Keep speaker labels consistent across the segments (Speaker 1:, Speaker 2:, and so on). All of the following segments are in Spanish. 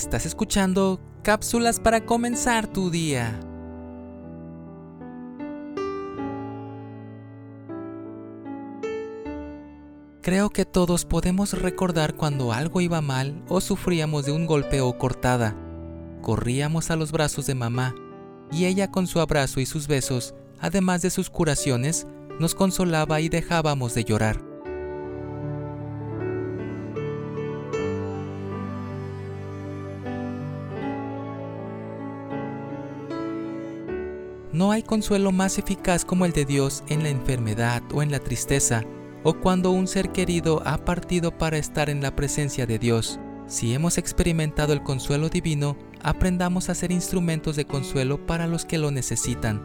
Speaker 1: Estás escuchando cápsulas para comenzar tu día. Creo que todos podemos recordar cuando algo iba mal o sufríamos de un golpe o cortada. Corríamos a los brazos de mamá y ella con su abrazo y sus besos, además de sus curaciones, nos consolaba y dejábamos de llorar. No hay consuelo más eficaz como el de Dios en la enfermedad o en la tristeza, o cuando un ser querido ha partido para estar en la presencia de Dios. Si hemos experimentado el consuelo divino, aprendamos a ser instrumentos de consuelo para los que lo necesitan.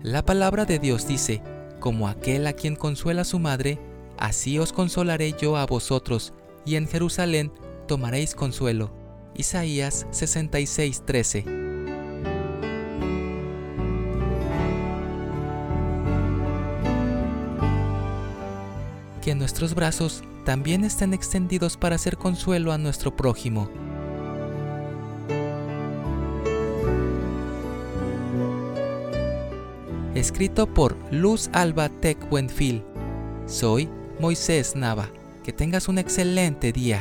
Speaker 1: La palabra de Dios dice, como aquel a quien consuela su madre, Así os consolaré yo a vosotros, y en Jerusalén tomaréis consuelo. Isaías 66:13 Que nuestros brazos también estén extendidos para hacer consuelo a nuestro prójimo. Escrito por Luz Alba Tech Soy Moisés Nava. Que tengas un excelente día.